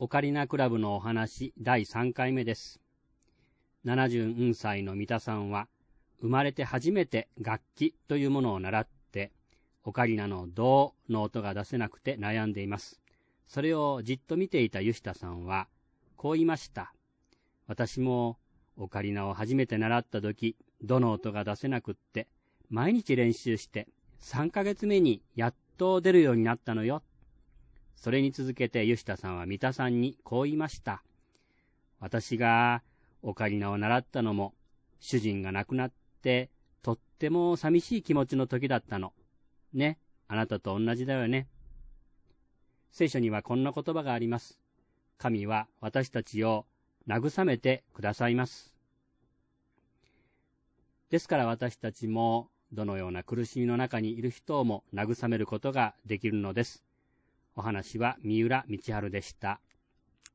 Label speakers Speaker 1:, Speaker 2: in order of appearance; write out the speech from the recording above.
Speaker 1: オカリナクラブのお話第3回目です。70歳の三田さんは、生まれて初めて楽器というものを習って、オカリナの銅の音が出せなくて悩んでいます。それをじっと見ていたユシタさんは、こう言いました。私もオカリナを初めて習った時、どの音が出せなくって、毎日練習して、3ヶ月目にやっと出るようになったのよ。それに続けてユシタさんは三田さんにこう言いました。私がオカリナを習ったのも、主人が亡くなって、とっても寂しい気持ちの時だったの。ね、あなたと同じだよね。聖書にはこんな言葉があります。神は私たちを慰めてくださいます。ですから私たちもどのような苦しみの中にいる人をも慰めることができるのです。お話は三浦道春でした。